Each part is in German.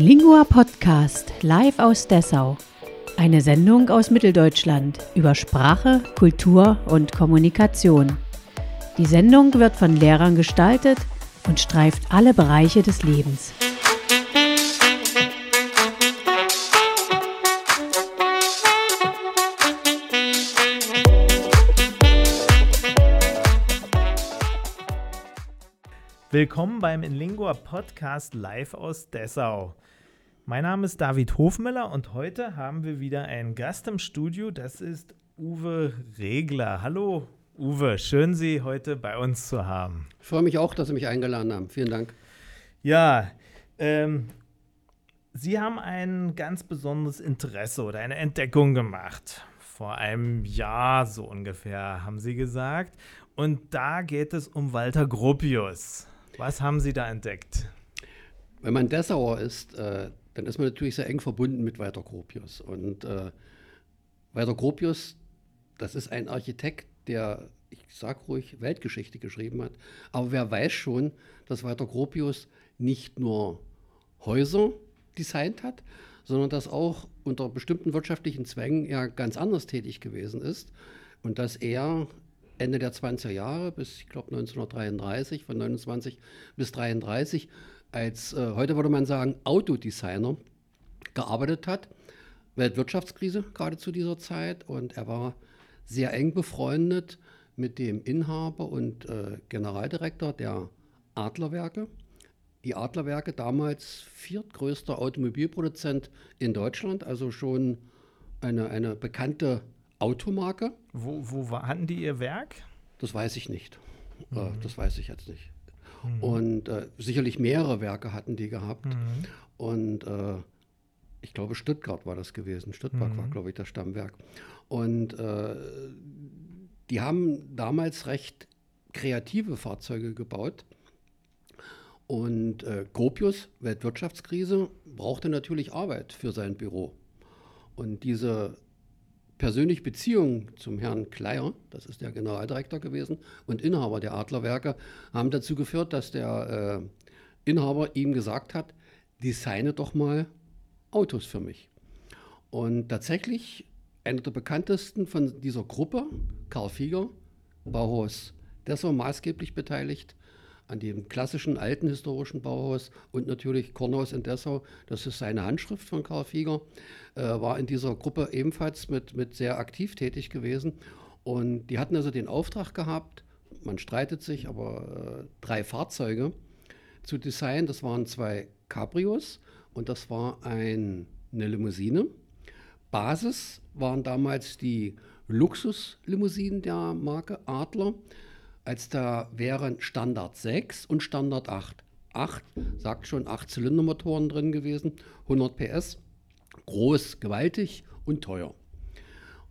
Lingua Podcast live aus Dessau. Eine Sendung aus Mitteldeutschland über Sprache, Kultur und Kommunikation. Die Sendung wird von Lehrern gestaltet und streift alle Bereiche des Lebens. Willkommen beim Inlingua Podcast live aus Dessau. Mein Name ist David Hofmüller und heute haben wir wieder einen Gast im Studio. Das ist Uwe Regler. Hallo Uwe, schön Sie heute bei uns zu haben. Ich freue mich auch, dass Sie mich eingeladen haben. Vielen Dank. Ja, ähm, Sie haben ein ganz besonderes Interesse oder eine Entdeckung gemacht. Vor einem Jahr so ungefähr, haben Sie gesagt. Und da geht es um Walter Gropius. Was haben Sie da entdeckt? Wenn man Dessauer ist, äh, dann ist man natürlich sehr eng verbunden mit Walter Gropius. Und äh, Walter Gropius, das ist ein Architekt, der, ich sage ruhig, Weltgeschichte geschrieben hat. Aber wer weiß schon, dass Walter Gropius nicht nur Häuser designt hat, sondern dass auch unter bestimmten wirtschaftlichen Zwängen er ganz anders tätig gewesen ist und dass er Ende der 20er Jahre bis, ich glaube, 1933, von 29 bis 33, als, äh, heute würde man sagen, Autodesigner gearbeitet hat. Weltwirtschaftskrise gerade zu dieser Zeit und er war sehr eng befreundet mit dem Inhaber und äh, Generaldirektor der Adlerwerke. Die Adlerwerke, damals viertgrößter Automobilproduzent in Deutschland, also schon eine, eine bekannte Automarke. Wo, wo hatten die ihr Werk? Das weiß ich nicht. Äh, mhm. das weiß ich jetzt nicht. Mhm. Und äh, sicherlich mehrere Werke hatten die gehabt. Mhm. Und äh, ich glaube, Stuttgart war das gewesen. Stuttgart war, mhm. glaube ich, das Stammwerk. Und äh, die haben damals recht kreative Fahrzeuge gebaut. Und äh, Gropius, Weltwirtschaftskrise, brauchte natürlich Arbeit für sein Büro. Und diese persönliche Beziehung zum Herrn Kleier, das ist der Generaldirektor gewesen, und Inhaber der Adlerwerke, haben dazu geführt, dass der äh, Inhaber ihm gesagt hat, designe doch mal Autos für mich. Und tatsächlich, einer der bekanntesten von dieser Gruppe, Karl Fieger, Bauhaus Dessau maßgeblich beteiligt, an dem klassischen alten historischen Bauhaus und natürlich Kornhaus in Dessau. Das ist seine Handschrift von Karl Fieger. Äh, war in dieser Gruppe ebenfalls mit, mit sehr aktiv tätig gewesen. Und die hatten also den Auftrag gehabt, man streitet sich, aber äh, drei Fahrzeuge zu designen. Das waren zwei Cabrios und das war ein, eine Limousine. Basis waren damals die Luxuslimousinen der Marke Adler als da wären Standard 6 und Standard 8. 8, sagt schon, 8 Zylindermotoren drin gewesen, 100 PS, groß, gewaltig und teuer.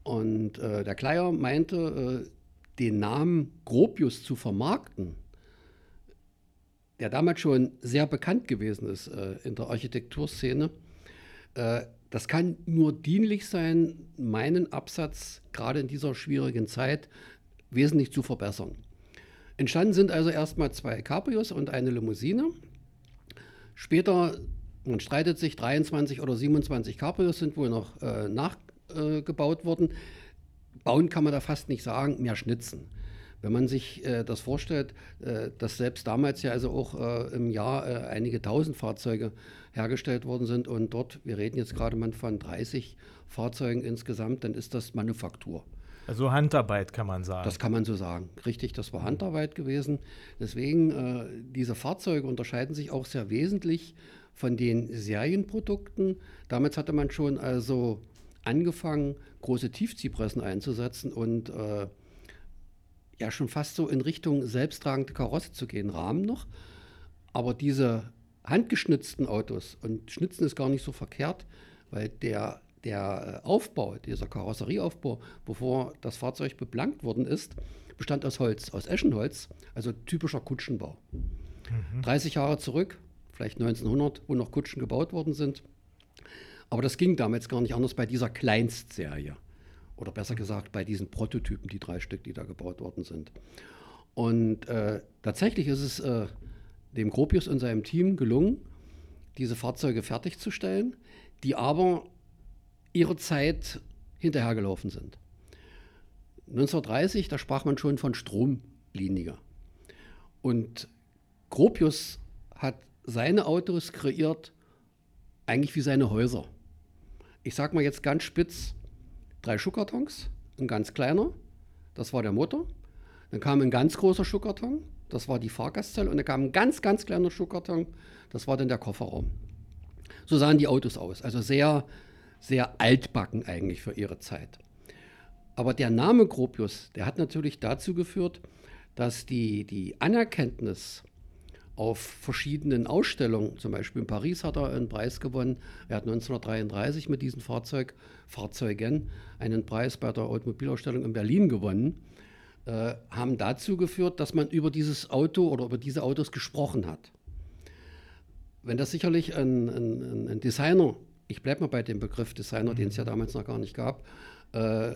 Und äh, der Kleier meinte, äh, den Namen Gropius zu vermarkten, der damals schon sehr bekannt gewesen ist äh, in der Architekturszene, äh, das kann nur dienlich sein, meinen Absatz gerade in dieser schwierigen Zeit wesentlich zu verbessern. Entstanden sind also erstmal zwei Cabrios und eine Limousine. Später, man streitet sich, 23 oder 27 Cabrios sind wohl noch äh, nachgebaut äh, worden. Bauen kann man da fast nicht sagen, mehr schnitzen. Wenn man sich äh, das vorstellt, äh, dass selbst damals ja also auch äh, im Jahr äh, einige tausend Fahrzeuge hergestellt worden sind und dort, wir reden jetzt gerade mal von 30 Fahrzeugen insgesamt, dann ist das Manufaktur. Also Handarbeit kann man sagen. Das kann man so sagen. Richtig, das war Handarbeit gewesen. Deswegen, äh, diese Fahrzeuge unterscheiden sich auch sehr wesentlich von den Serienprodukten. Damals hatte man schon also angefangen, große Tiefziehpressen einzusetzen und äh, ja schon fast so in Richtung selbsttragende Karosse zu gehen, Rahmen noch. Aber diese handgeschnitzten Autos, und Schnitzen ist gar nicht so verkehrt, weil der der äh, Aufbau, dieser Karosserieaufbau, bevor das Fahrzeug beplankt worden ist, bestand aus Holz, aus Eschenholz, also typischer Kutschenbau. Mhm. 30 Jahre zurück, vielleicht 1900, wo noch Kutschen gebaut worden sind. Aber das ging damals gar nicht anders bei dieser Kleinstserie. Oder besser gesagt, bei diesen Prototypen, die drei Stück, die da gebaut worden sind. Und äh, tatsächlich ist es äh, dem Gropius und seinem Team gelungen, diese Fahrzeuge fertigzustellen, die aber ihrer Zeit hinterhergelaufen sind. 1930, da sprach man schon von Stromlinie. Und Gropius hat seine Autos kreiert, eigentlich wie seine Häuser. Ich sage mal jetzt ganz spitz, drei Schuhkartons, ein ganz kleiner, das war der Motor. Dann kam ein ganz großer Schuhkarton, das war die Fahrgastzelle. Und dann kam ein ganz, ganz kleiner Schuhkarton, das war dann der Kofferraum. So sahen die Autos aus. Also sehr, sehr altbacken eigentlich für ihre Zeit. Aber der Name Gropius, der hat natürlich dazu geführt, dass die, die Anerkenntnis auf verschiedenen Ausstellungen, zum Beispiel in Paris hat er einen Preis gewonnen. Er hat 1933 mit diesem Fahrzeug, Fahrzeugen, einen Preis bei der Automobilausstellung in Berlin gewonnen, äh, haben dazu geführt, dass man über dieses Auto oder über diese Autos gesprochen hat. Wenn das sicherlich ein, ein, ein Designer, ich bleibe mal bei dem Begriff Designer, mhm. den es ja damals noch gar nicht gab, äh,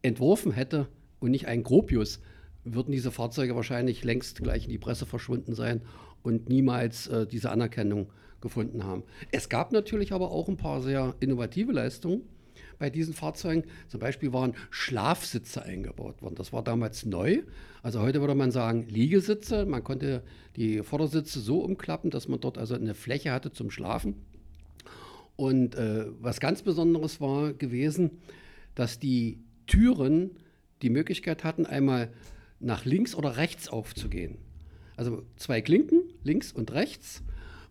entworfen hätte und nicht ein Gropius, würden diese Fahrzeuge wahrscheinlich längst gleich in die Presse verschwunden sein und niemals äh, diese Anerkennung gefunden haben. Es gab natürlich aber auch ein paar sehr innovative Leistungen bei diesen Fahrzeugen. Zum Beispiel waren Schlafsitze eingebaut worden. Das war damals neu. Also heute würde man sagen Liegesitze. Man konnte die Vordersitze so umklappen, dass man dort also eine Fläche hatte zum Schlafen. Und äh, was ganz Besonderes war gewesen, dass die Türen die Möglichkeit hatten, einmal nach links oder rechts aufzugehen. Also zwei Klinken, links und rechts.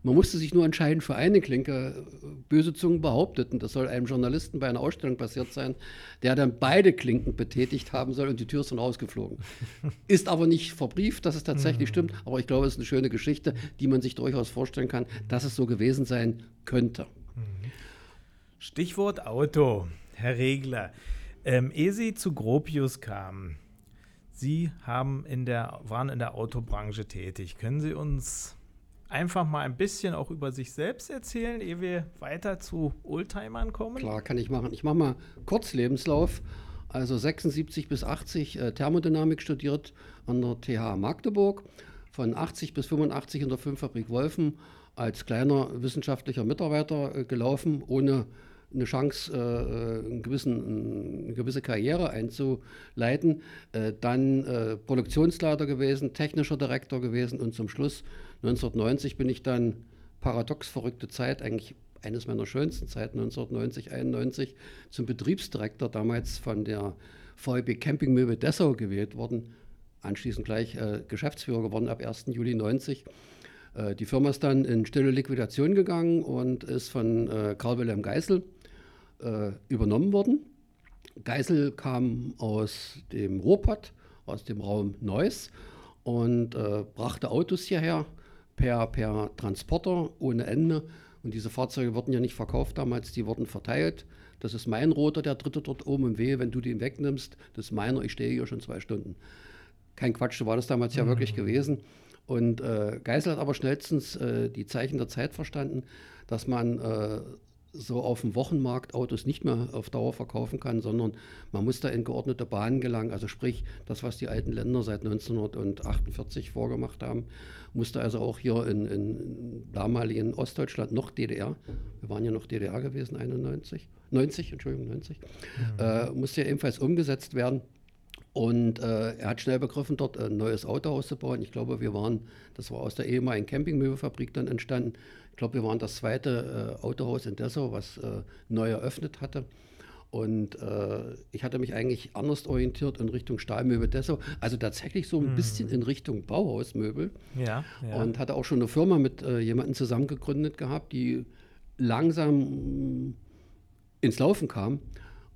Man musste sich nur entscheiden für eine Klinke. Böse Zungen behaupteten, das soll einem Journalisten bei einer Ausstellung passiert sein, der dann beide Klinken betätigt haben soll und die Tür ist dann rausgeflogen. Ist aber nicht verbrieft, dass es tatsächlich mhm. stimmt, aber ich glaube, es ist eine schöne Geschichte, die man sich durchaus vorstellen kann, dass es so gewesen sein könnte. Stichwort Auto, Herr Regler. Ähm, ehe Sie zu Gropius kamen, Sie haben in der, waren in der Autobranche tätig. Können Sie uns einfach mal ein bisschen auch über sich selbst erzählen, ehe wir weiter zu Oldtimern kommen? Klar, kann ich machen. Ich mache mal kurz Lebenslauf. Also 76 bis 80 äh, Thermodynamik studiert an der TH Magdeburg. Von 80 bis 85 in der Filmfabrik Wolfen als kleiner wissenschaftlicher Mitarbeiter äh, gelaufen, ohne eine Chance, äh, einen gewissen, eine gewisse Karriere einzuleiten. Äh, dann äh, Produktionsleiter gewesen, technischer Direktor gewesen und zum Schluss 1990 bin ich dann paradox verrückte Zeit, eigentlich eines meiner schönsten Zeiten, 1990, 91, zum Betriebsdirektor damals von der VEB Campingmöbel Dessau gewählt worden. Anschließend gleich äh, Geschäftsführer geworden ab 1. Juli 90. Äh, die Firma ist dann in stille Liquidation gegangen und ist von äh, Karl Wilhelm Geisel äh, übernommen worden. Geisel kam aus dem Ruhrpott, aus dem Raum Neuss und äh, brachte Autos hierher per, per Transporter ohne Ende. Und diese Fahrzeuge wurden ja nicht verkauft damals, die wurden verteilt. Das ist mein Rotor, der dritte dort oben im Wehe. Wenn du den wegnimmst, das ist meiner, ich stehe hier schon zwei Stunden. Kein Quatsch, so war das damals ja mhm. wirklich gewesen. Und äh, Geisel hat aber schnellstens äh, die Zeichen der Zeit verstanden, dass man äh, so auf dem Wochenmarkt Autos nicht mehr auf Dauer verkaufen kann, sondern man muss da in geordnete Bahnen gelangen. Also sprich, das, was die alten Länder seit 1948 vorgemacht haben, musste also auch hier in, in damaligen Ostdeutschland noch DDR, wir waren ja noch DDR gewesen, 91, 90, Entschuldigung, 90, mhm. äh, musste ja ebenfalls umgesetzt werden. Und äh, er hat schnell begriffen, dort ein neues Autohaus zu bauen. Ich glaube, wir waren, das war aus der ehemaligen Campingmöbelfabrik dann entstanden. Ich glaube, wir waren das zweite äh, Autohaus in Dessau, was äh, neu eröffnet hatte. Und äh, ich hatte mich eigentlich anders orientiert in Richtung Stahlmöbel Dessau, also tatsächlich so ein hm. bisschen in Richtung Bauhausmöbel. Ja, ja. Und hatte auch schon eine Firma mit äh, jemandem zusammengegründet gehabt, die langsam mm, ins Laufen kam.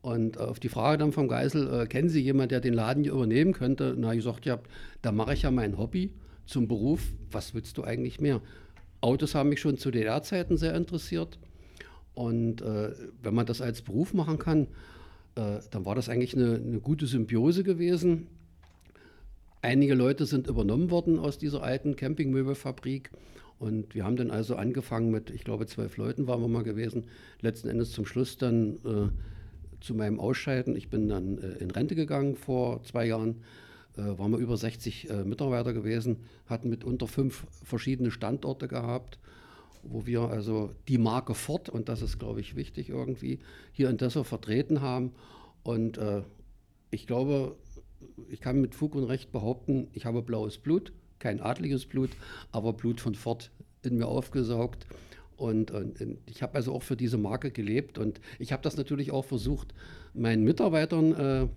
Und auf die Frage dann vom Geisel, äh, kennen Sie jemanden, der den Laden hier übernehmen könnte? Na, ich sagte, ja, da mache ich ja mein Hobby zum Beruf. Was willst du eigentlich mehr? Autos haben mich schon zu DDR-Zeiten sehr interessiert. Und äh, wenn man das als Beruf machen kann, äh, dann war das eigentlich eine, eine, gute Symbiose gewesen. Einige Leute sind übernommen worden aus dieser alten Campingmöbelfabrik. Und wir haben dann also angefangen mit, ich glaube, zwölf Leuten waren wir mal gewesen. Letzten Endes zum Schluss dann äh, zu meinem Ausscheiden. Ich bin dann äh, in Rente gegangen vor zwei Jahren äh, waren wir über 60 äh, Mitarbeiter gewesen, hatten mitunter fünf verschiedene Standorte gehabt wo wir also die Marke Ford, und das ist, glaube ich, wichtig irgendwie, hier in Dessau vertreten haben. Und ich glaube, ich kann mit Fug und Recht behaupten, ich habe blaues Blut, kein adliges Blut, aber Blut von Ford in mir aufgesaugt. Und, und, und ich habe also auch für diese Marke gelebt und ich habe das natürlich auch versucht, meinen Mitarbeitern äh,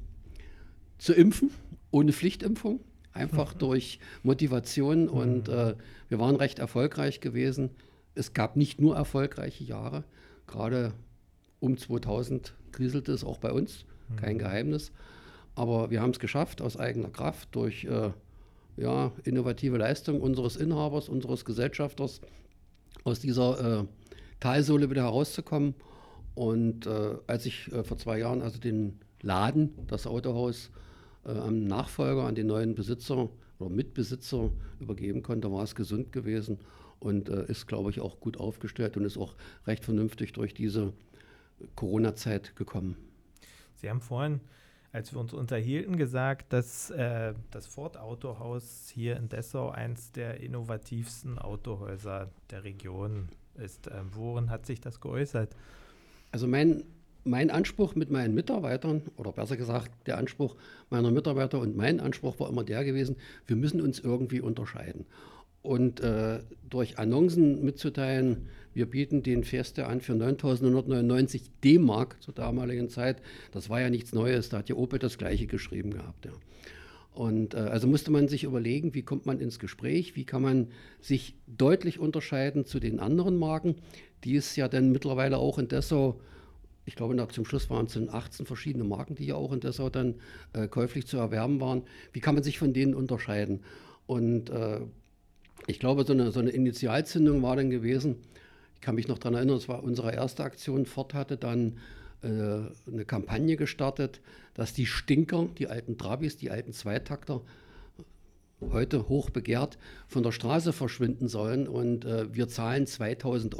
zu impfen, ohne Pflichtimpfung, einfach mhm. durch Motivation. Mhm. Und äh, wir waren recht erfolgreich gewesen. Es gab nicht nur erfolgreiche Jahre, gerade um 2000 kriselte es auch bei uns, mhm. kein Geheimnis. Aber wir haben es geschafft aus eigener Kraft durch äh, ja, innovative Leistung unseres Inhabers, unseres Gesellschafters, aus dieser äh, Talsohle wieder herauszukommen. Und äh, als ich äh, vor zwei Jahren also den Laden, das Autohaus, äh, am Nachfolger, an den neuen Besitzer oder Mitbesitzer übergeben konnte, war es gesund gewesen und äh, ist, glaube ich, auch gut aufgestellt und ist auch recht vernünftig durch diese Corona-Zeit gekommen. Sie haben vorhin als wir uns unterhielten, gesagt, dass äh, das Ford Autohaus hier in Dessau eins der innovativsten Autohäuser der Region ist. Äh, worin hat sich das geäußert? Also mein, mein Anspruch mit meinen Mitarbeitern, oder besser gesagt, der Anspruch meiner Mitarbeiter und mein Anspruch war immer der gewesen, wir müssen uns irgendwie unterscheiden. Und äh, durch Annoncen mitzuteilen, wir bieten den Fiesta an für 9.999 D-Mark zur damaligen Zeit. Das war ja nichts Neues, da hat ja Opel das Gleiche geschrieben gehabt. Ja. Und äh, also musste man sich überlegen, wie kommt man ins Gespräch, wie kann man sich deutlich unterscheiden zu den anderen Marken, die es ja dann mittlerweile auch in Dessau, ich glaube nach, zum Schluss waren es 18 verschiedene Marken, die ja auch in Dessau dann äh, käuflich zu erwerben waren. Wie kann man sich von denen unterscheiden? Und äh, ich glaube, so eine, so eine Initialzündung war dann gewesen, ich kann mich noch daran erinnern, es war unsere erste Aktion. Ford hatte dann äh, eine Kampagne gestartet, dass die Stinker, die alten Trabis, die alten Zweitakter, heute hoch begehrt, von der Straße verschwinden sollen. Und äh, wir zahlen 2000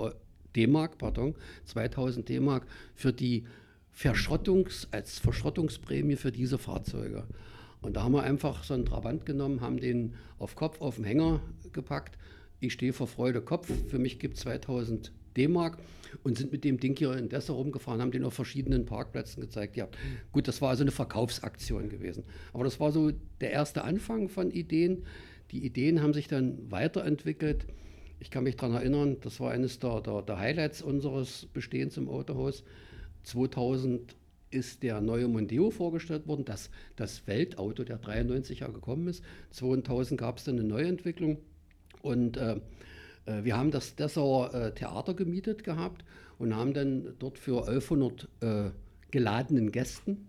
D-Mark, pardon, 2000 D-Mark für die Verschrottungs, als Verschrottungsprämie für diese Fahrzeuge. Und da haben wir einfach so einen Trabant genommen, haben den auf Kopf auf den Hänger gepackt ich stehe vor Freude Kopf. Für mich gibt es 2000 D-Mark und sind mit dem Ding hier in Dessau rumgefahren, haben den auf verschiedenen Parkplätzen gezeigt. Ja, gut, das war also eine Verkaufsaktion gewesen. Aber das war so der erste Anfang von Ideen. Die Ideen haben sich dann weiterentwickelt. Ich kann mich daran erinnern, das war eines der, der, der Highlights unseres Bestehens im Autohaus. 2000 ist der neue Mondeo vorgestellt worden, das, das Weltauto der 93er gekommen ist. 2000 gab es dann eine Neuentwicklung. Und äh, äh, wir haben das Dessauer äh, Theater gemietet gehabt und haben dann dort für 1100 äh, geladenen Gästen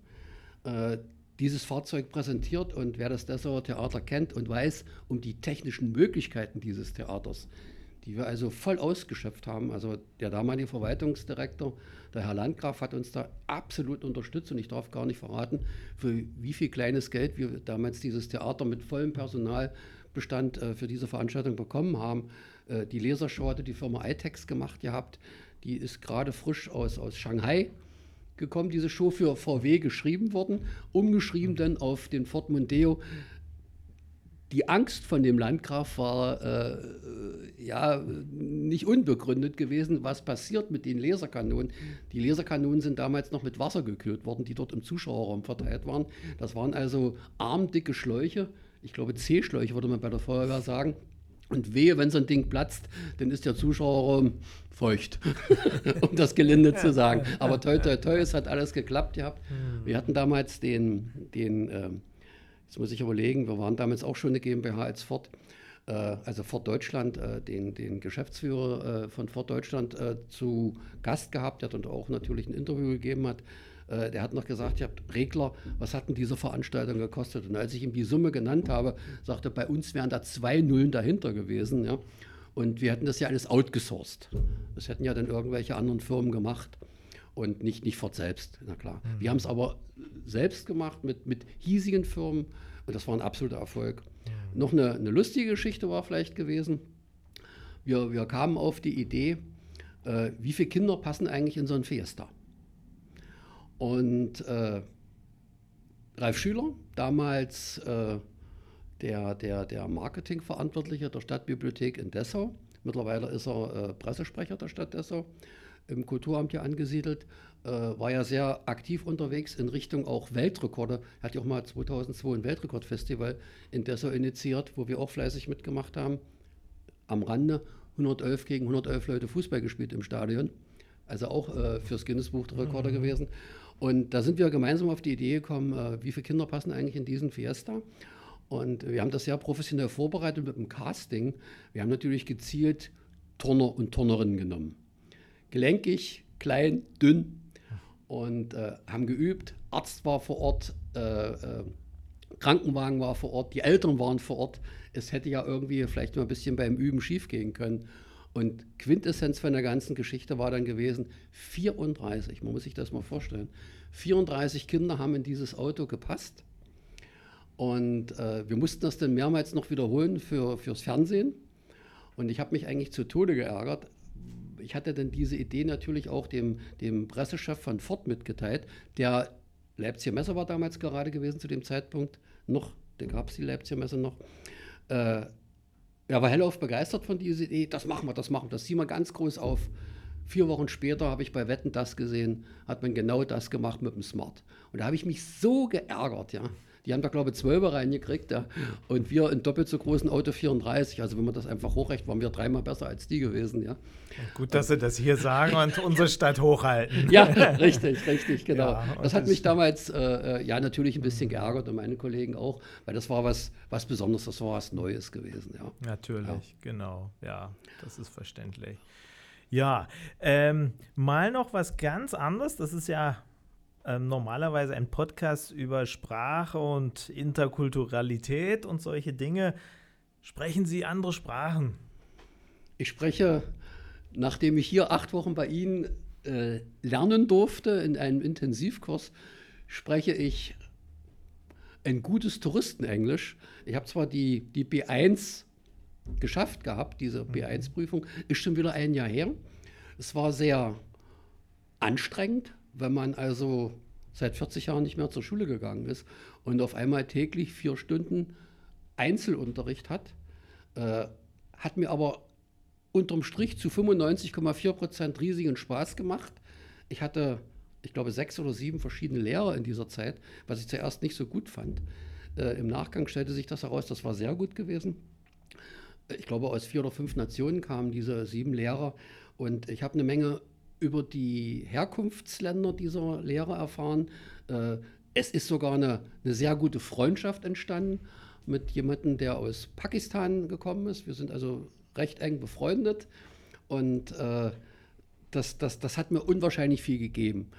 äh, dieses Fahrzeug präsentiert. Und wer das Dessauer Theater kennt und weiß um die technischen Möglichkeiten dieses Theaters, die wir also voll ausgeschöpft haben. Also der damalige Verwaltungsdirektor, der Herr Landgraf, hat uns da absolut unterstützt und ich darf gar nicht verraten, für wie viel kleines Geld wir damals dieses Theater mit vollem Personal Bestand äh, für diese Veranstaltung bekommen haben. Äh, die Lasershow hatte die Firma iTex gemacht gehabt. Die ist gerade frisch aus, aus Shanghai gekommen, diese Show für VW geschrieben worden, umgeschrieben dann auf den Ford Mondeo. Die Angst von dem Landgraf war äh, ja nicht unbegründet gewesen, was passiert mit den Laserkanonen. Die Laserkanonen sind damals noch mit Wasser gekühlt worden, die dort im Zuschauerraum verteilt waren. Das waren also armdicke Schläuche, ich glaube C-Schläuche würde man bei der Feuerwehr sagen. Und wehe, wenn so ein Ding platzt, dann ist der Zuschauerraum feucht, um das gelinde zu sagen. Aber toi, toi, toi, es hat alles geklappt gehabt. Wir hatten damals den, den äh, jetzt muss ich überlegen, wir waren damals auch schon eine GmbH als Ford, äh, also Ford Deutschland, äh, den, den Geschäftsführer äh, von Ford Deutschland äh, zu Gast gehabt, der dann auch natürlich ein Interview gegeben hat. Äh, der hat noch gesagt, ihr habt Regler, was hat denn diese Veranstaltung gekostet? Und als ich ihm die Summe genannt habe, sagte er, bei uns wären da zwei Nullen dahinter gewesen. Ja? Und wir hätten das ja alles outgesourced. Das hätten ja dann irgendwelche anderen Firmen gemacht und nicht, nicht Ford selbst, na klar. Mhm. Wir haben es aber selbst gemacht mit, mit hiesigen Firmen und das war ein absoluter Erfolg. Mhm. Noch eine, eine, lustige Geschichte war vielleicht gewesen. Wir, wir kamen auf die Idee, äh, wie viele Kinder passen eigentlich in so ein Fiesta? Und äh, Ralf Schüler, damals äh, der, der, der Marketingverantwortliche der Stadtbibliothek in Dessau, Mittlerweile ist er äh, Pressesprecher der Stadt Dessau, im Kulturamt hier angesiedelt. Äh, war ja sehr aktiv unterwegs in Richtung auch Weltrekorde. Er hat ja auch mal 2002 ein Weltrekordfestival in Dessau initiiert, wo wir auch fleißig mitgemacht haben. Am Rande 111 gegen 111 Leute Fußball gespielt im Stadion. Also auch äh, fürs Guinness-Buch der Rekorde mhm. gewesen. Und da sind wir gemeinsam auf die Idee gekommen, äh, wie viele Kinder passen eigentlich in diesen Fiesta. Und wir haben das sehr professionell vorbereitet mit dem Casting. Wir haben natürlich gezielt Turner und Turnerinnen genommen. Gelenkig, klein, dünn und äh, haben geübt. Arzt war vor Ort, äh, äh, Krankenwagen war vor Ort, die Eltern waren vor Ort. Es hätte ja irgendwie vielleicht mal ein bisschen beim Üben schiefgehen können. Und Quintessenz von der ganzen Geschichte war dann gewesen, 34, man muss sich das mal vorstellen, 34 Kinder haben in dieses Auto gepasst. Und äh, wir mussten das dann mehrmals noch wiederholen für, fürs Fernsehen. Und ich habe mich eigentlich zu Tode geärgert. Ich hatte dann diese Idee natürlich auch dem, dem Pressechef von Ford mitgeteilt. Der Leipziger Messe war damals gerade gewesen zu dem Zeitpunkt. Noch, da gab es die Leipziger Messe noch. Äh, er war hellauf begeistert von dieser Idee. Das machen wir, das machen wir, das ziehen wir ganz groß auf. Vier Wochen später habe ich bei Wetten das gesehen, hat man genau das gemacht mit dem Smart. Und da habe ich mich so geärgert, ja. Die haben da, glaube ich, 12 reingekriegt. Ja. Und wir in doppelt so großen Auto 34. Also wenn man das einfach hochrechnet, waren wir dreimal besser als die gewesen. Ja. Gut, dass Sie das hier sagen und unsere Stadt hochhalten. Ja, richtig, richtig, genau. Ja, das hat das mich damals äh, äh, ja natürlich ein bisschen geärgert und meine Kollegen auch, weil das war was, was Besonderes, das war was Neues gewesen. Ja. Natürlich, ja. genau. Ja, das ist verständlich. Ja, ähm, mal noch was ganz anderes. Das ist ja ähm, normalerweise ein Podcast über Sprache und Interkulturalität und solche Dinge. Sprechen Sie andere Sprachen? Ich spreche, nachdem ich hier acht Wochen bei Ihnen äh, lernen durfte in einem Intensivkurs, spreche ich ein gutes Touristenenglisch. Ich habe zwar die, die B1 geschafft gehabt, diese mhm. B1-Prüfung, ist schon wieder ein Jahr her. Es war sehr anstrengend, wenn man also seit 40 Jahren nicht mehr zur Schule gegangen ist und auf einmal täglich vier Stunden Einzelunterricht hat, äh, hat mir aber unterm Strich zu 95,4 Prozent riesigen Spaß gemacht. Ich hatte, ich glaube, sechs oder sieben verschiedene Lehrer in dieser Zeit, was ich zuerst nicht so gut fand. Äh, Im Nachgang stellte sich das heraus, das war sehr gut gewesen. Ich glaube, aus vier oder fünf Nationen kamen diese sieben Lehrer und ich habe eine Menge über die Herkunftsländer dieser Lehrer erfahren. Äh, es ist sogar eine, eine sehr gute Freundschaft entstanden mit jemandem, der aus Pakistan gekommen ist. Wir sind also recht eng befreundet und äh, das, das, das hat mir unwahrscheinlich viel gegeben.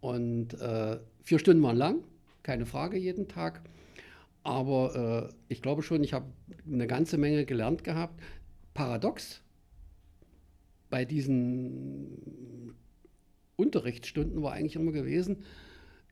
Und äh, vier Stunden waren lang, keine Frage jeden Tag. Aber äh, ich glaube schon, ich habe eine ganze Menge gelernt gehabt. Paradox, bei diesen Unterrichtsstunden war eigentlich immer gewesen,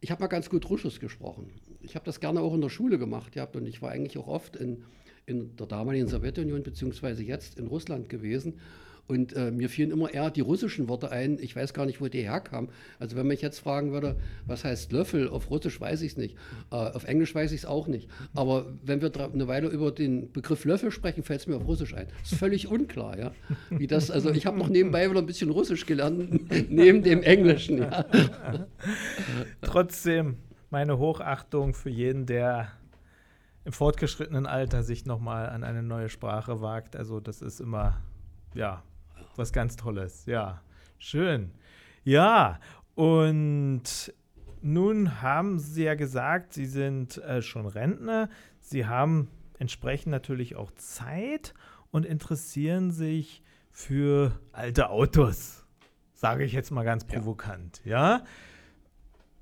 ich habe mal ganz gut Russisch gesprochen. Ich habe das gerne auch in der Schule gemacht gehabt und ich war eigentlich auch oft in, in der damaligen Sowjetunion beziehungsweise jetzt in Russland gewesen und äh, mir fielen immer eher die russischen Worte ein. Ich weiß gar nicht, wo die herkamen. Also wenn mich jetzt fragen würde, was heißt Löffel, auf Russisch weiß ich es nicht. Äh, auf Englisch weiß ich es auch nicht. Aber wenn wir eine Weile über den Begriff Löffel sprechen, fällt es mir auf Russisch ein. Das ist völlig unklar, ja. Wie das, also ich habe noch nebenbei wieder ein bisschen Russisch gelernt, neben dem Englischen, ja. Trotzdem meine Hochachtung für jeden, der im fortgeschrittenen Alter sich nochmal an eine neue Sprache wagt. Also das ist immer, ja, was ganz Tolles. Ja, schön. Ja, und nun haben Sie ja gesagt, Sie sind äh, schon Rentner. Sie haben entsprechend natürlich auch Zeit und interessieren sich für alte Autos. Sage ich jetzt mal ganz provokant, ja. ja?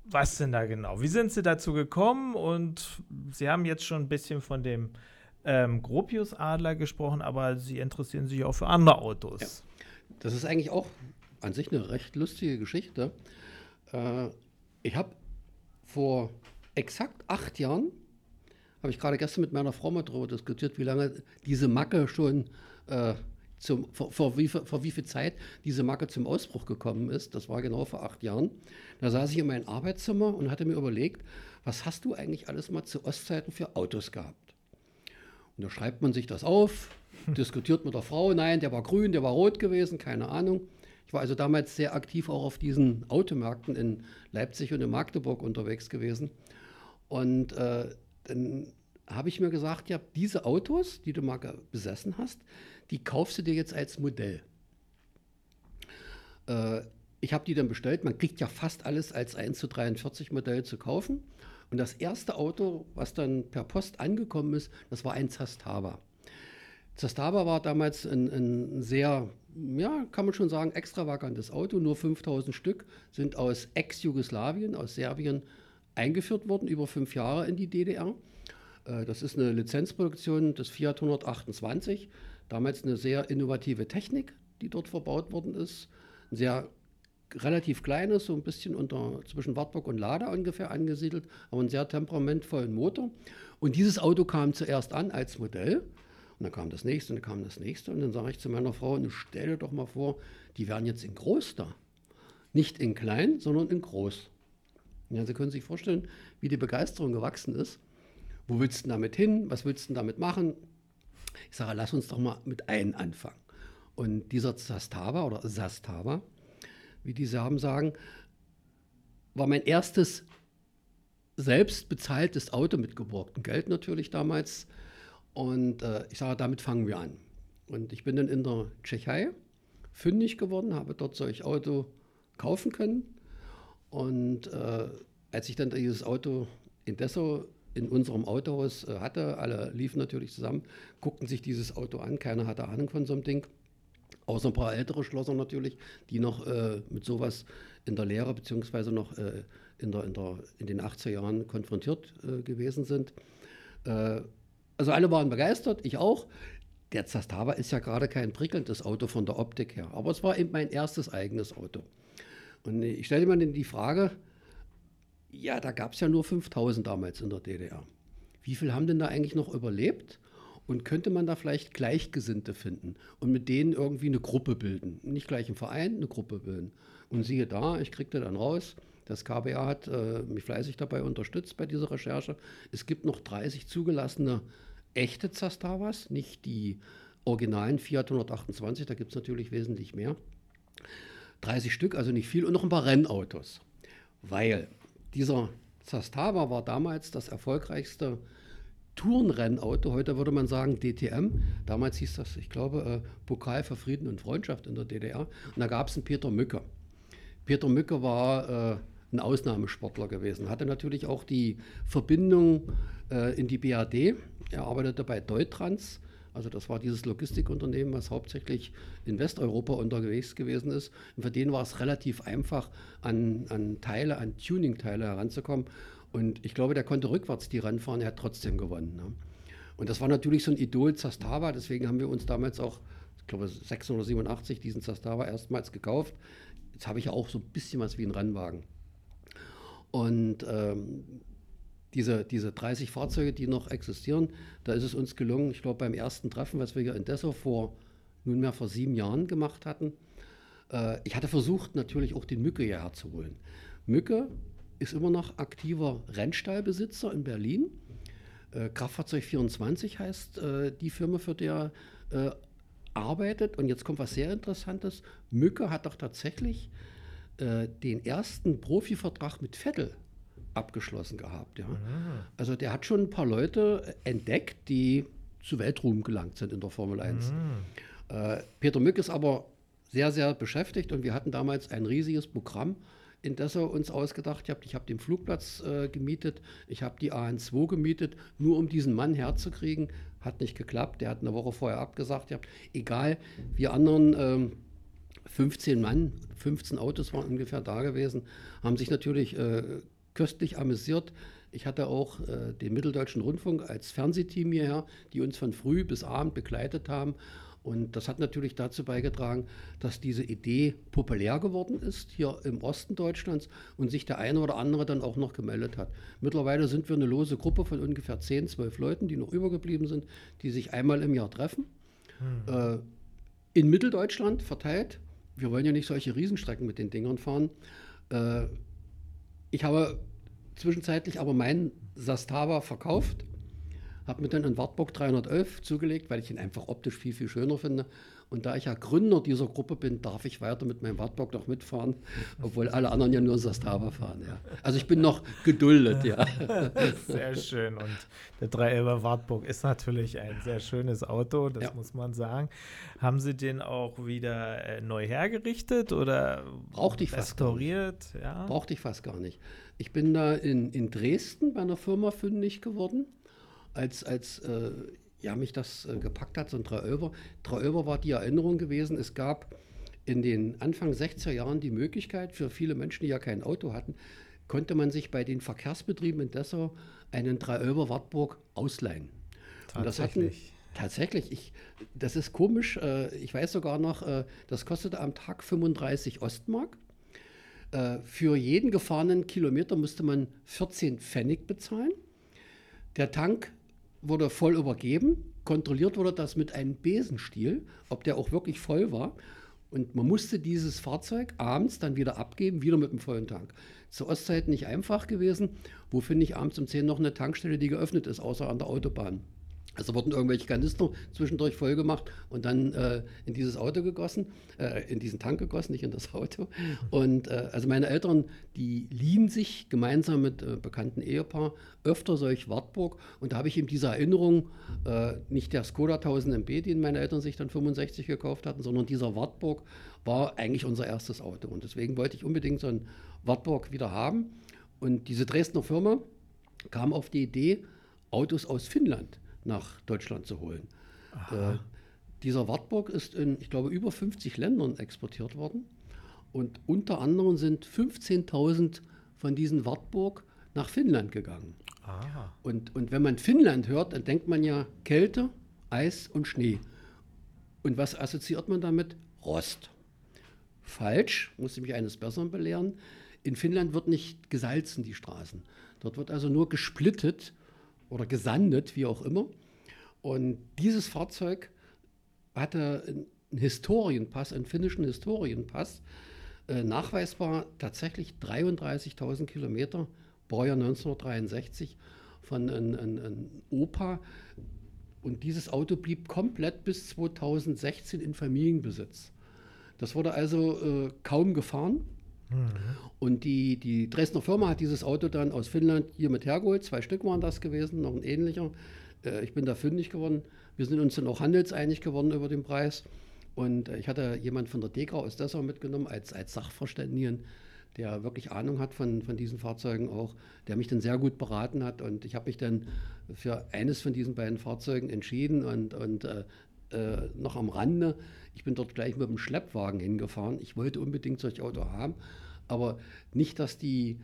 Was denn da genau? Wie sind Sie dazu gekommen? Und Sie haben jetzt schon ein bisschen von dem ähm, Gropius-Adler gesprochen, aber Sie interessieren sich auch für andere Autos. Ja. Das ist eigentlich auch an sich eine recht lustige Geschichte. Äh, ich habe vor exakt acht Jahren, habe ich gerade gestern mit meiner Frau mal darüber diskutiert, wie lange diese Macke schon äh, zum, vor, vor, wie, vor wie viel Zeit diese Macke zum Ausbruch gekommen ist. Das war genau vor acht Jahren. Da saß ich in meinem Arbeitszimmer und hatte mir überlegt, was hast du eigentlich alles mal zu Ostzeiten für Autos gehabt? Und da schreibt man sich das auf, diskutiert mit der Frau, nein, der war grün, der war rot gewesen, keine Ahnung. Ich war also damals sehr aktiv auch auf diesen Automärkten in Leipzig und in Magdeburg unterwegs gewesen. Und äh, dann habe ich mir gesagt, ja, diese Autos, die du mal besessen hast, die kaufst du dir jetzt als Modell. Äh, ich habe die dann bestellt. Man kriegt ja fast alles als 1 zu 43 Modell zu kaufen. Und das erste Auto, was dann per Post angekommen ist, das war ein Zastava. Zastava war damals ein, ein, sehr, ja, kann man schon sagen, extravagantes Auto. Nur 5000 Stück sind aus Ex-Jugoslawien, aus Serbien eingeführt worden, über fünf Jahre in die DDR. Äh, das ist eine Lizenzproduktion des Fiat 128. Damals eine sehr innovative Technik, die dort verbaut worden ist. Ein sehr relativ kleines, so ein bisschen unter, zwischen Wartburg und Lada ungefähr angesiedelt, aber einen sehr temperamentvollen Motor. Und dieses Auto kam zuerst an als Modell. Und dann kam das nächste und dann kam das nächste. Und dann sage ich zu meiner Frau, stell dir doch mal vor, die werden jetzt in groß da. Nicht in klein, sondern in groß. Ja, Sie können sich vorstellen, wie die Begeisterung gewachsen ist. Wo willst du damit hin? Was willst du damit machen? Ich sage, lass uns doch mal mit einem anfangen. Und dieser Zastava oder Sastava, wie die Serben sagen, war mein erstes selbst bezahltes Auto mit geborgtem Geld natürlich damals. Und äh, ich sage, damit fangen wir an. Und ich bin dann in der Tschechei fündig geworden, habe dort solch Auto kaufen können. Und äh, als ich dann dieses Auto in Dessau in unserem Autohaus äh, hatte. Alle liefen natürlich zusammen, guckten sich dieses Auto an. Keiner hatte Ahnung von so einem Ding. Außer ein paar ältere Schlosser natürlich, die noch äh, mit sowas in der Lehre beziehungsweise noch äh, in, der, in, der, in den 80er Jahren konfrontiert äh, gewesen sind. Also alle waren begeistert, ich auch. Der Zastava ist ja gerade kein prickelndes Auto von der Optik her, aber es war eben mein erstes eigenes Auto. Und ich stelle mir dann die Frage, ja, da gab es ja nur 5000 damals in der DDR. Wie viel haben denn da eigentlich noch überlebt? Und könnte man da vielleicht Gleichgesinnte finden und mit denen irgendwie eine Gruppe bilden? Nicht gleich im Verein, eine Gruppe bilden. Und siehe da, ich kriegte dann raus, das KBA hat äh, mich fleißig dabei unterstützt bei dieser Recherche. Es gibt noch 30 zugelassene echte Zastavas, nicht die originalen Fiat 128, da gibt es natürlich wesentlich mehr. 30 Stück, also nicht viel, und noch ein paar Rennautos. Weil dieser Zastava war damals das erfolgreichste Tourenrennauto. Heute würde man sagen DTM. Damals hieß das, ich glaube, äh, Pokal für Frieden und Freundschaft in der DDR. Und da gab es einen Peter Mücke. Peter Mücke war äh, ein Ausnahmesportler gewesen, hatte natürlich auch die Verbindung äh, in die BAD. Er arbeitete bei Deutrans also das war dieses Logistikunternehmen, was hauptsächlich in Westeuropa unterwegs gewesen ist. Und für den war es relativ einfach, an, an Teile, an Tuning-Teile heranzukommen. Und ich glaube, der konnte rückwärts die ranfahren, er hat trotzdem gewonnen. Ne? Und das war natürlich so ein Idol Zastava, deswegen haben wir uns damals auch, ich glaube 687, diesen Zastava erstmals gekauft. Jetzt habe ich ja auch so ein bisschen was wie ein Rennwagen. Und ähm, diese, diese 30 Fahrzeuge, die noch existieren, da ist es uns gelungen, ich glaube beim ersten Treffen, was wir hier in Dessau vor nunmehr vor sieben Jahren gemacht hatten, äh, ich hatte versucht natürlich auch den Mücke hierher zu holen. Mücke ist immer noch aktiver Rennstallbesitzer in Berlin. Äh, Kraftfahrzeug 24 heißt äh, die Firma, für die er äh, arbeitet. Und jetzt kommt was sehr Interessantes. Mücke hat doch tatsächlich äh, den ersten Profivertrag mit Vettel abgeschlossen gehabt. Ja. Ah. Also der hat schon ein paar Leute entdeckt, die zu Weltruhm gelangt sind in der Formel 1. Ah. Äh, Peter Mück ist aber sehr, sehr beschäftigt und wir hatten damals ein riesiges Programm in Dessau uns ausgedacht. Ich habe den Flugplatz äh, gemietet, ich habe die AN2 gemietet, nur um diesen Mann herzukriegen. Hat nicht geklappt, der hat eine Woche vorher abgesagt. Hab, egal, wir anderen ähm, 15 Mann, 15 Autos waren ungefähr da gewesen, haben sich natürlich äh, köstlich amüsiert. Ich hatte auch äh, den Mitteldeutschen Rundfunk als Fernsehteam hierher, die uns von früh bis abend begleitet haben. Und das hat natürlich dazu beigetragen, dass diese Idee populär geworden ist hier im Osten Deutschlands und sich der eine oder andere dann auch noch gemeldet hat. Mittlerweile sind wir eine lose Gruppe von ungefähr 10, 12 Leuten, die noch übergeblieben sind, die sich einmal im Jahr treffen. Hm. Äh, in Mitteldeutschland verteilt. Wir wollen ja nicht solche Riesenstrecken mit den Dingern fahren. Äh, ich habe zwischenzeitlich aber meinen Sastava verkauft, habe mir dann einen Wartburg 311 zugelegt, weil ich ihn einfach optisch viel, viel schöner finde. Und da ich ja Gründer dieser Gruppe bin, darf ich weiter mit meinem Wartburg noch mitfahren, obwohl alle anderen ja nur Sastava fahren. Ja. Also ich bin noch geduldet, ja. Sehr schön. Und der 311er Wartburg ist natürlich ein sehr schönes Auto, das ja. muss man sagen. Haben Sie den auch wieder äh, neu hergerichtet oder Brauchte ich restauriert? Fast ja. Brauchte ich fast gar nicht. Ich bin da in, in Dresden bei einer Firma fündig geworden, als, als äh, ja, mich das äh, gepackt hat, so ein Traöver. Traöver war die Erinnerung gewesen, es gab in den Anfang 60er Jahren die Möglichkeit für viele Menschen, die ja kein Auto hatten, konnte man sich bei den Verkehrsbetrieben in Dessau einen Traöver Wartburg ausleihen. Tatsächlich. Tatsächlich, ich, das ist komisch. Äh, ich weiß sogar noch, äh, das kostete am Tag 35 Ostmark. Äh, für jeden gefahrenen Kilometer musste man 14 Pfennig bezahlen. Der Tank wurde voll übergeben. Kontrolliert wurde das mit einem Besenstiel, ob der auch wirklich voll war. Und man musste dieses Fahrzeug abends dann wieder abgeben, wieder mit dem vollen Tank. Zur Ostzeit nicht einfach gewesen. Wo finde ich abends um 10 noch eine Tankstelle, die geöffnet ist, außer an der Autobahn? Also wurden irgendwelche Kanister zwischendurch voll gemacht und dann äh, in dieses Auto gegossen, äh, in diesen Tank gegossen, nicht in das Auto. Und äh, also meine Eltern, die liehen sich gemeinsam mit äh, bekannten Ehepaar öfter solch Wartburg. Und da habe ich eben diese Erinnerung, äh, nicht der Skoda 1000 MB, den meine Eltern sich dann 65 gekauft hatten, sondern dieser Wartburg war eigentlich unser erstes Auto. Und deswegen wollte ich unbedingt so ein Wartburg wieder haben. Und diese Dresdner Firma kam auf die Idee, Autos aus Finnland nach Deutschland zu holen. Äh, dieser Wartburg ist in, ich glaube, über 50 Ländern exportiert worden. Und unter anderem sind 15.000 von diesen Wartburg nach Finnland gegangen. Und, und wenn man Finnland hört, dann denkt man ja Kälte, Eis und Schnee. Und was assoziiert man damit? Rost. Falsch, muss ich mich eines Besseren belehren. In Finnland wird nicht gesalzen, die Straßen. Dort wird also nur gesplittet oder gesandet, wie auch immer. Und dieses Fahrzeug hatte einen Historienpass, einen finnischen Historienpass, äh, nachweisbar tatsächlich 33.000 Kilometer, Baujahr 1963 von einem Opa. Und dieses Auto blieb komplett bis 2016 in Familienbesitz. Das wurde also äh, kaum gefahren. Und die, die Dresdner Firma hat dieses Auto dann aus Finnland hier mit hergeholt. Zwei Stück waren das gewesen, noch ein ähnlicher. Äh, ich bin da fündig geworden. Wir sind uns dann auch handelseinig geworden über den Preis. Und äh, ich hatte jemand von der DEKRA aus Dessau mitgenommen als, als Sachverständigen, der wirklich Ahnung hat von, von diesen Fahrzeugen auch, der mich dann sehr gut beraten hat. Und ich habe mich dann für eines von diesen beiden Fahrzeugen entschieden und, und äh, äh, noch am Rande. Ich bin dort gleich mit dem Schleppwagen hingefahren. Ich wollte unbedingt solch Auto haben, aber nicht, dass die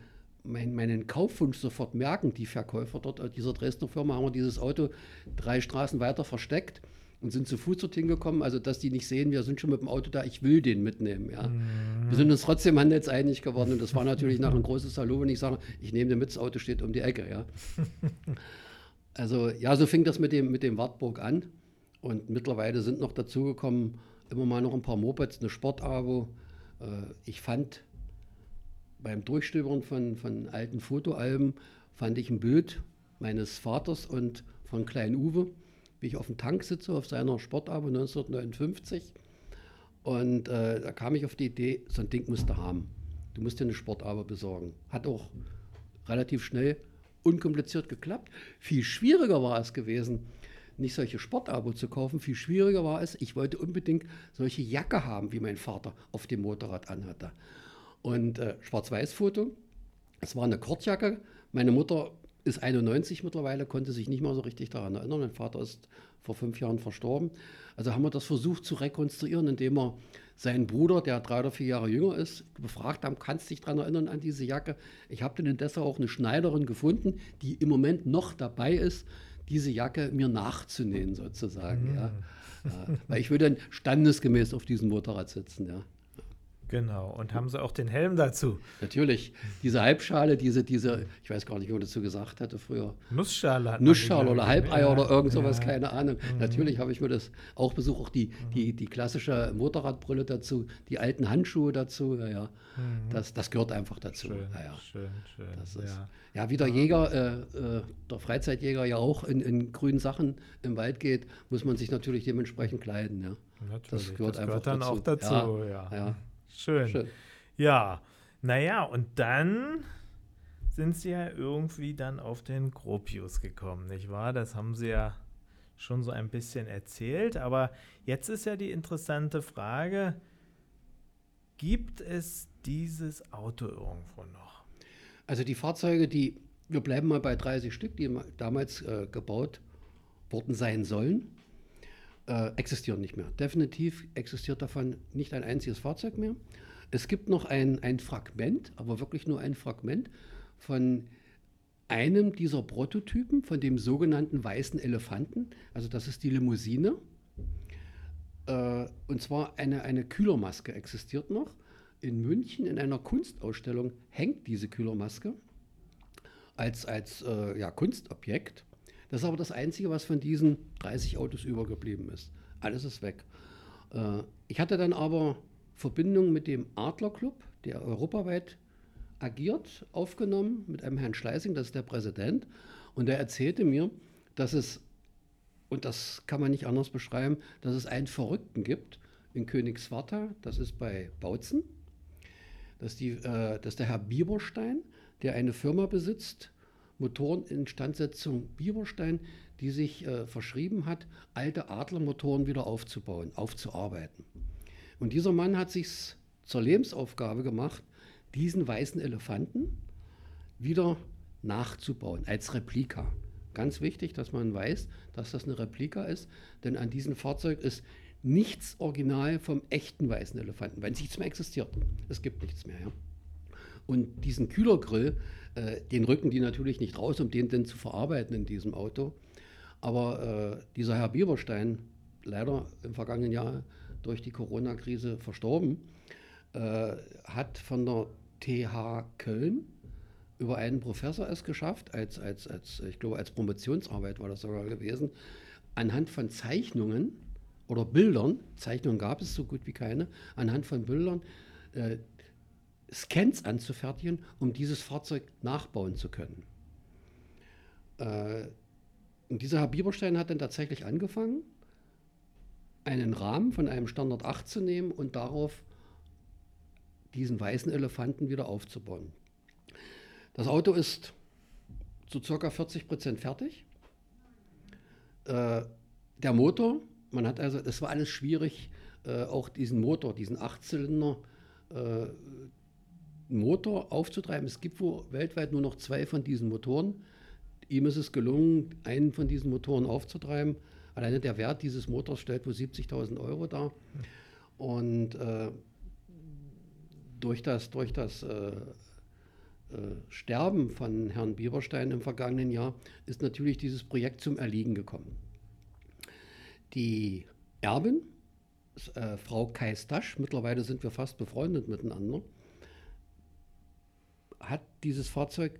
mein, meinen Kaufwunsch sofort merken, die Verkäufer dort, dieser Dresdner Firma, haben wir dieses Auto drei Straßen weiter versteckt und sind zu Fuß dorthin gekommen, also dass die nicht sehen, wir sind schon mit dem Auto da, ich will den mitnehmen. Ja. Mhm. Wir sind uns trotzdem handelseinig geworden und das war natürlich nach ein großes Hallo, wenn ich sage, ich nehme den mit, das Auto steht um die Ecke. Ja. Also ja, so fing das mit dem, mit dem Wartburg an. Und mittlerweile sind noch dazugekommen immer mal noch ein paar Mopeds, eine Sportabo. Äh, ich fand beim Durchstöbern von, von alten Fotoalben, fand ich ein Bild meines Vaters und von Klein Uwe, wie ich auf dem Tank sitze, auf seiner Sportabo 1959. Und äh, da kam ich auf die Idee, so ein Ding musst du haben. Du musst dir eine Sportabo besorgen. Hat auch relativ schnell unkompliziert geklappt. Viel schwieriger war es gewesen, nicht solche Sportabo zu kaufen. Viel schwieriger war es, ich wollte unbedingt solche Jacke haben, wie mein Vater auf dem Motorrad anhatte. Und äh, Schwarz-Weiß-Foto, es war eine Kurzjacke. Meine Mutter ist 91 mittlerweile, konnte sich nicht mehr so richtig daran erinnern. Mein Vater ist vor fünf Jahren verstorben. Also haben wir das versucht zu rekonstruieren, indem wir seinen Bruder, der drei oder vier Jahre jünger ist, befragt haben, kannst du dich daran erinnern an diese Jacke? Ich habe dann in Dessau auch eine Schneiderin gefunden, die im Moment noch dabei ist, diese Jacke mir nachzunähen sozusagen. Mhm. Ja. ja. Weil ich würde dann standesgemäß auf diesem Motorrad sitzen. Ja. Genau, und haben sie auch den Helm dazu. Natürlich, diese Halbschale, diese, diese, ich weiß gar nicht, wie man dazu gesagt hatte früher. Nussschale. Nussschale oder Halbeier ja, oder irgend sowas, ja. keine Ahnung. Mhm. Natürlich habe ich mir das auch besucht, auch die, mhm. die, die klassische Motorradbrille dazu, die alten Handschuhe dazu, ja, ja. Mhm. Das, das gehört einfach dazu. Schön, ja, schön, schön. Das ist, ja. ja, wie der Jäger, äh, äh, der Freizeitjäger ja auch in, in grünen Sachen im Wald geht, muss man sich natürlich dementsprechend kleiden, ja. Natürlich. Das gehört, das gehört dann dazu. auch dazu, ja. Schön. Schön. Ja, naja, und dann sind sie ja irgendwie dann auf den Gropius gekommen, nicht wahr? Das haben sie ja schon so ein bisschen erzählt, aber jetzt ist ja die interessante Frage, gibt es dieses Auto irgendwo noch? Also die Fahrzeuge, die, wir bleiben mal bei 30 Stück, die damals äh, gebaut worden sein sollen, äh, existieren nicht mehr. Definitiv existiert davon nicht ein einziges Fahrzeug mehr. Es gibt noch ein, ein Fragment, aber wirklich nur ein Fragment von einem dieser Prototypen, von dem sogenannten weißen Elefanten. Also das ist die Limousine. Äh, und zwar eine, eine Kühlermaske existiert noch. In München in einer Kunstausstellung hängt diese Kühlermaske als, als äh, ja, Kunstobjekt. Das ist aber das Einzige, was von diesen 30 Autos übergeblieben ist. Alles ist weg. Äh, ich hatte dann aber Verbindung mit dem Adler Club, der europaweit agiert, aufgenommen, mit einem Herrn Schleising, das ist der Präsident. Und der erzählte mir, dass es, und das kann man nicht anders beschreiben, dass es einen Verrückten gibt in Königswarta, das ist bei Bautzen. Das ist, die, äh, das ist der Herr Bieberstein, der eine Firma besitzt, Motoreninstandsetzung Bieberstein, die sich äh, verschrieben hat, alte Adlermotoren wieder aufzubauen, aufzuarbeiten. Und dieser Mann hat sich zur Lebensaufgabe gemacht, diesen weißen Elefanten wieder nachzubauen als Replika. Ganz wichtig, dass man weiß, dass das eine Replika ist, denn an diesem Fahrzeug ist nichts original vom echten weißen Elefanten, weil es nichts mehr existiert. Es gibt nichts mehr. Ja? Und diesen Kühlergrill, den rücken die natürlich nicht raus, um den dann zu verarbeiten in diesem Auto. Aber äh, dieser Herr Bieberstein, leider im vergangenen Jahr durch die Corona-Krise verstorben, äh, hat von der TH Köln über einen Professor es geschafft, als, als, als, ich glaube, als Promotionsarbeit war das sogar gewesen, anhand von Zeichnungen oder Bildern, Zeichnungen gab es so gut wie keine, anhand von Bildern äh, Scans anzufertigen, um dieses Fahrzeug nachbauen zu können. Äh, und dieser Herr Bieberstein hat dann tatsächlich angefangen, einen Rahmen von einem Standard 8 zu nehmen und darauf diesen weißen Elefanten wieder aufzubauen. Das Auto ist zu ca. 40 Prozent fertig. Äh, der Motor, man hat also, das war alles schwierig, äh, auch diesen Motor, diesen Achtzylinder äh, Motor aufzutreiben. Es gibt wohl weltweit nur noch zwei von diesen Motoren. Ihm ist es gelungen, einen von diesen Motoren aufzutreiben. Alleine der Wert dieses Motors stellt wohl 70.000 Euro dar. Und äh, durch das, durch das äh, äh, Sterben von Herrn Bieberstein im vergangenen Jahr ist natürlich dieses Projekt zum Erliegen gekommen. Die Erbin, äh, Frau Kaistasch, mittlerweile sind wir fast befreundet miteinander, hat dieses Fahrzeug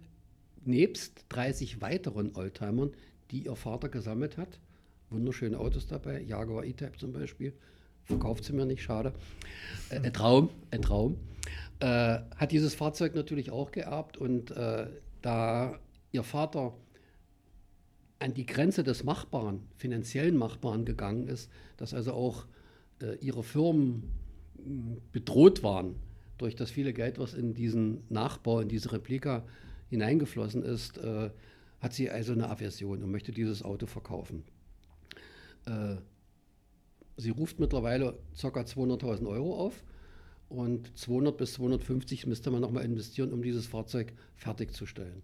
nebst 30 weiteren Oldtimern, die ihr Vater gesammelt hat, wunderschöne Autos dabei, Jaguar E-Type zum Beispiel, verkauft sie mir nicht, schade, äh, ein Traum, ein Traum, äh, hat dieses Fahrzeug natürlich auch geerbt und äh, da ihr Vater an die Grenze des Machbaren, finanziellen Machbaren gegangen ist, dass also auch äh, ihre Firmen bedroht waren, durch das viele Geld, was in diesen Nachbau, in diese Replika hineingeflossen ist, äh, hat sie also eine Aversion und möchte dieses Auto verkaufen. Äh, sie ruft mittlerweile ca. 200.000 Euro auf und 200 bis 250 müsste man nochmal investieren, um dieses Fahrzeug fertigzustellen.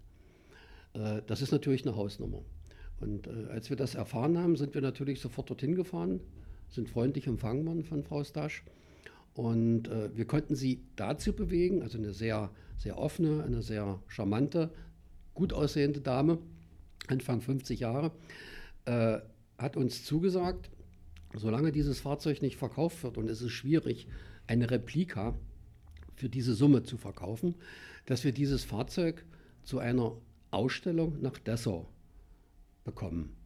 Äh, das ist natürlich eine Hausnummer. Und äh, als wir das erfahren haben, sind wir natürlich sofort dorthin gefahren, sind freundlich empfangen worden von Frau Stasch und äh, wir konnten sie dazu bewegen, also eine sehr, sehr offene, eine sehr charmante, gut aussehende Dame, Anfang 50 Jahre, äh, hat uns zugesagt, solange dieses Fahrzeug nicht verkauft wird und es ist schwierig, eine Replika für diese Summe zu verkaufen, dass wir dieses Fahrzeug zu einer Ausstellung nach Dessau bekommen.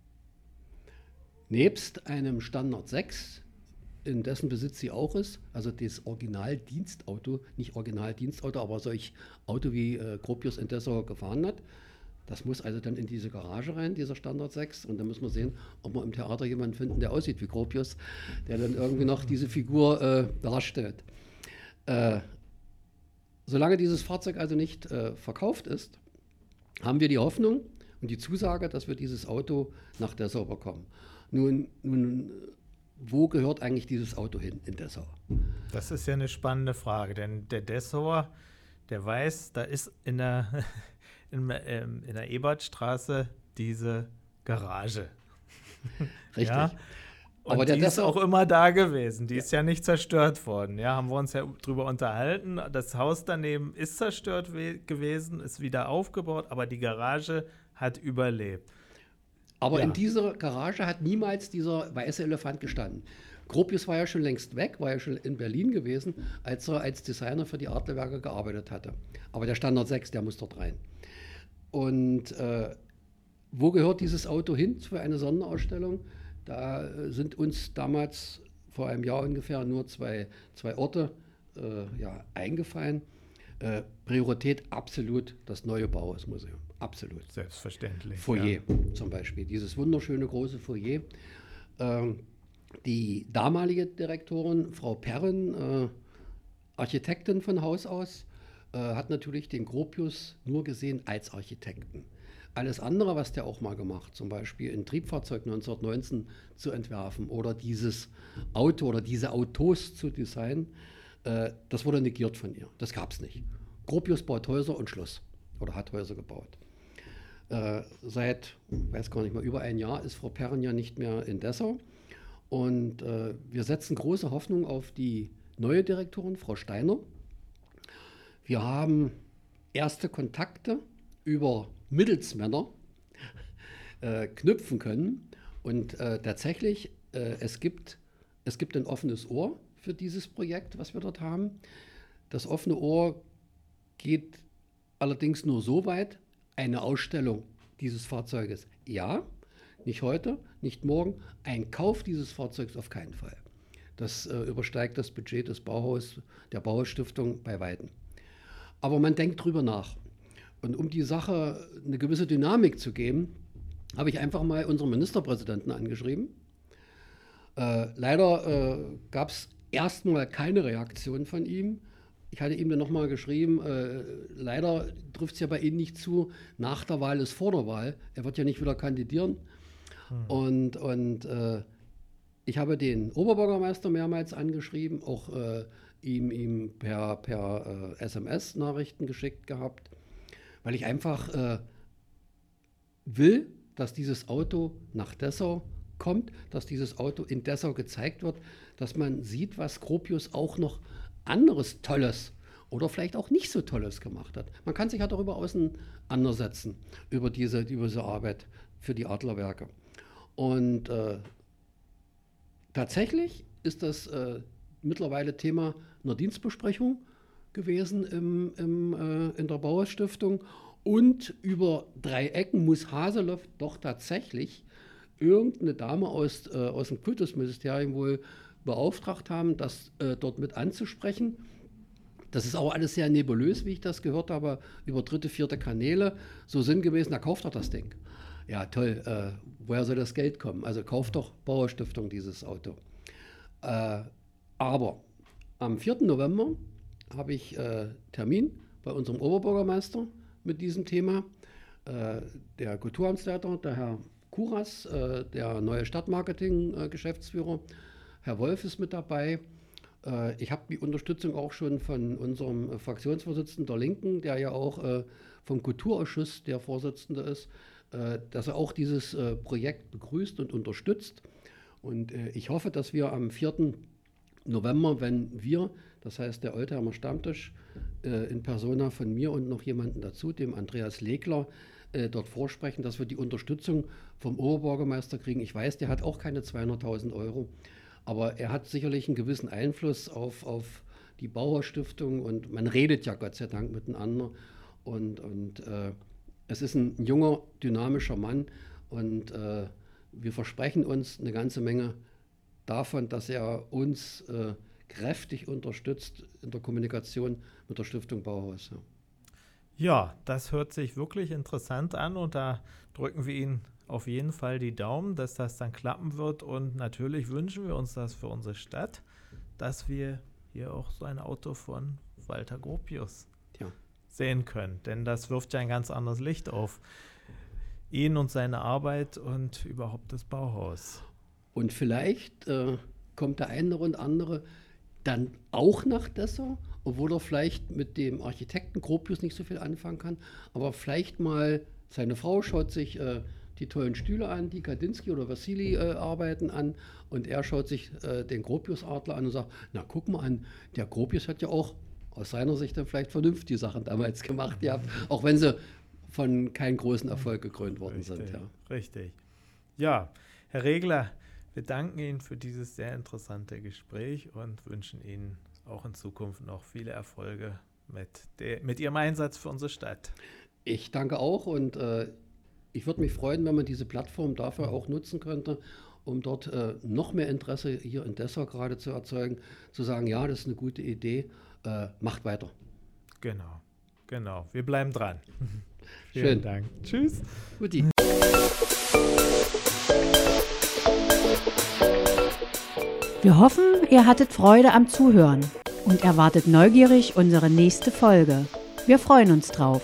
Nebst einem Standard 6, in dessen Besitz sie auch ist, also das Originaldienstauto, nicht Originaldienstauto, aber solch Auto wie äh, Gropius in Dessau gefahren hat. Das muss also dann in diese Garage rein, dieser Standard 6. Und dann müssen wir sehen, ob wir im Theater jemanden finden, der aussieht wie Gropius, der dann irgendwie noch diese Figur äh, darstellt. Äh, solange dieses Fahrzeug also nicht äh, verkauft ist, haben wir die Hoffnung und die Zusage, dass wir dieses Auto nach Dessau bekommen. Nun, nun wo gehört eigentlich dieses Auto hin in Dessau? Das ist ja eine spannende Frage, denn der Dessauer, der weiß, da ist in der, in, ähm, in der Ebertstraße diese Garage. Richtig. Ja? Und Aber die ist auch immer da gewesen. Die ja. ist ja nicht zerstört worden. Ja, haben wir uns ja drüber unterhalten. Das Haus daneben ist zerstört gewesen, ist wieder aufgebaut, aber die Garage hat überlebt. Aber ja. in dieser Garage hat niemals dieser weiße Elefant gestanden. Gropius war ja schon längst weg, war ja schon in Berlin gewesen, als er als Designer für die Adlerwerke gearbeitet hatte. Aber der Standard 6, der muss dort rein. Und äh, wo gehört dieses Auto hin für eine Sonderausstellung? Da äh, sind uns damals vor einem Jahr ungefähr nur zwei, zwei Orte äh, ja, eingefallen. Äh, Priorität absolut das neue Bauhausmuseum. Absolut. Selbstverständlich. Foyer ja. zum Beispiel. Dieses wunderschöne große Foyer. Ähm, die damalige Direktorin, Frau Perren, äh, Architektin von Haus aus, äh, hat natürlich den Gropius nur gesehen als Architekten. Alles andere, was der auch mal gemacht, zum Beispiel ein Triebfahrzeug 1919 zu entwerfen oder dieses Auto oder diese Autos zu designen, äh, das wurde negiert von ihr. Das gab es nicht. Gropius baut Häuser und Schluss oder hat Häuser gebaut. Äh, seit, weiß gar nicht mal, über ein Jahr ist Frau Perren ja nicht mehr in Dessau. Und äh, wir setzen große Hoffnung auf die neue Direktorin, Frau Steiner. Wir haben erste Kontakte über Mittelsmänner äh, knüpfen können. Und äh, tatsächlich, äh, es, gibt, es gibt ein offenes Ohr für dieses Projekt, was wir dort haben. Das offene Ohr geht allerdings nur so weit, eine Ausstellung dieses Fahrzeuges ja, nicht heute, nicht morgen, ein Kauf dieses Fahrzeugs auf keinen Fall. Das äh, übersteigt das Budget des Bauhaus, der Bauhausstiftung bei Weitem. Aber man denkt drüber nach. Und um die Sache eine gewisse Dynamik zu geben, habe ich einfach mal unseren Ministerpräsidenten angeschrieben. Äh, leider äh, gab es erstmal keine Reaktion von ihm. Ich hatte ihm dann nochmal geschrieben, äh, leider trifft es ja bei Ihnen nicht zu, nach der Wahl ist vor der Wahl. Er wird ja nicht wieder kandidieren. Hm. Und, und äh, ich habe den Oberbürgermeister mehrmals angeschrieben, auch äh, ihm, ihm per, per SMS äh, Nachrichten geschickt gehabt, weil ich einfach äh, will, dass dieses Auto nach Dessau kommt, dass dieses Auto in Dessau gezeigt wird, dass man sieht, was Gropius auch noch anderes Tolles oder vielleicht auch nicht so Tolles gemacht hat. Man kann sich ja darüber auseinandersetzen, über diese, über diese Arbeit für die Adlerwerke. Und äh, tatsächlich ist das äh, mittlerweile Thema einer Dienstbesprechung gewesen im, im, äh, in der Bauerstiftung. Und über drei Ecken muss Haseloff doch tatsächlich irgendeine Dame aus, äh, aus dem Kultusministerium wohl beauftragt haben, das äh, dort mit anzusprechen. Das ist auch alles sehr nebulös, wie ich das gehört habe, über dritte, vierte Kanäle. So sinngemäß, na kauft doch das Ding. Ja, toll, äh, woher soll das Geld kommen? Also kauft doch Bauerstiftung dieses Auto. Äh, aber am 4. November habe ich äh, Termin bei unserem Oberbürgermeister mit diesem Thema. Äh, der Kulturamtsleiter, der Herr Kuras, äh, der neue Stadtmarketing-Geschäftsführer, Herr Wolf ist mit dabei. Äh, ich habe die Unterstützung auch schon von unserem Fraktionsvorsitzenden der Linken, der ja auch äh, vom Kulturausschuss der Vorsitzende ist, äh, dass er auch dieses Projekt begrüßt und unterstützt. Und ich hoffe, dass wir am 4. November, wenn wir, das heißt der Oldtimer Stammtisch, in Persona von mir und noch jemanden dazu, dem Andreas Legler, dort vorsprechen, dass wir die Unterstützung vom Oberbürgermeister kriegen. Ich weiß, der hat auch keine 200.000 Euro. Aber er hat sicherlich einen gewissen Einfluss auf, auf die Bauerstiftung und man redet ja Gott sei Dank miteinander. Und, und äh, es ist ein junger, dynamischer Mann und äh, wir versprechen uns eine ganze Menge davon, dass er uns äh, kräftig unterstützt in der Kommunikation mit der Stiftung Bauhaus. Ja. ja, das hört sich wirklich interessant an und da drücken wir Ihnen auf jeden Fall die Daumen, dass das dann klappen wird und natürlich wünschen wir uns das für unsere Stadt, dass wir hier auch so ein Auto von Walter Gropius ja. sehen können, denn das wirft ja ein ganz anderes Licht auf ihn und seine Arbeit und überhaupt das Bauhaus. Und vielleicht äh, kommt der eine und andere dann auch nach Dessau, obwohl er vielleicht mit dem Architekten Gropius nicht so viel anfangen kann, aber vielleicht mal seine Frau schaut sich äh, die tollen Stühle an, die Kandinsky oder Vassili äh, arbeiten an und er schaut sich äh, den Gropius-Adler an und sagt, na guck mal an, der Gropius hat ja auch aus seiner Sicht dann vielleicht vernünftige Sachen damals gemacht, ja, auch wenn sie von keinem großen Erfolg gekrönt worden richtig, sind. Ja. Richtig. Ja, Herr Regler, wir danken Ihnen für dieses sehr interessante Gespräch und wünschen Ihnen auch in Zukunft noch viele Erfolge mit, der, mit Ihrem Einsatz für unsere Stadt. Ich danke auch und äh, ich würde mich freuen, wenn man diese Plattform dafür auch nutzen könnte, um dort äh, noch mehr Interesse hier in Dessau gerade zu erzeugen, zu sagen, ja, das ist eine gute Idee, äh, macht weiter. Genau, genau. Wir bleiben dran. Schön. Vielen Dank. Tschüss. Guti. Wir hoffen, ihr hattet Freude am Zuhören und erwartet neugierig unsere nächste Folge. Wir freuen uns drauf.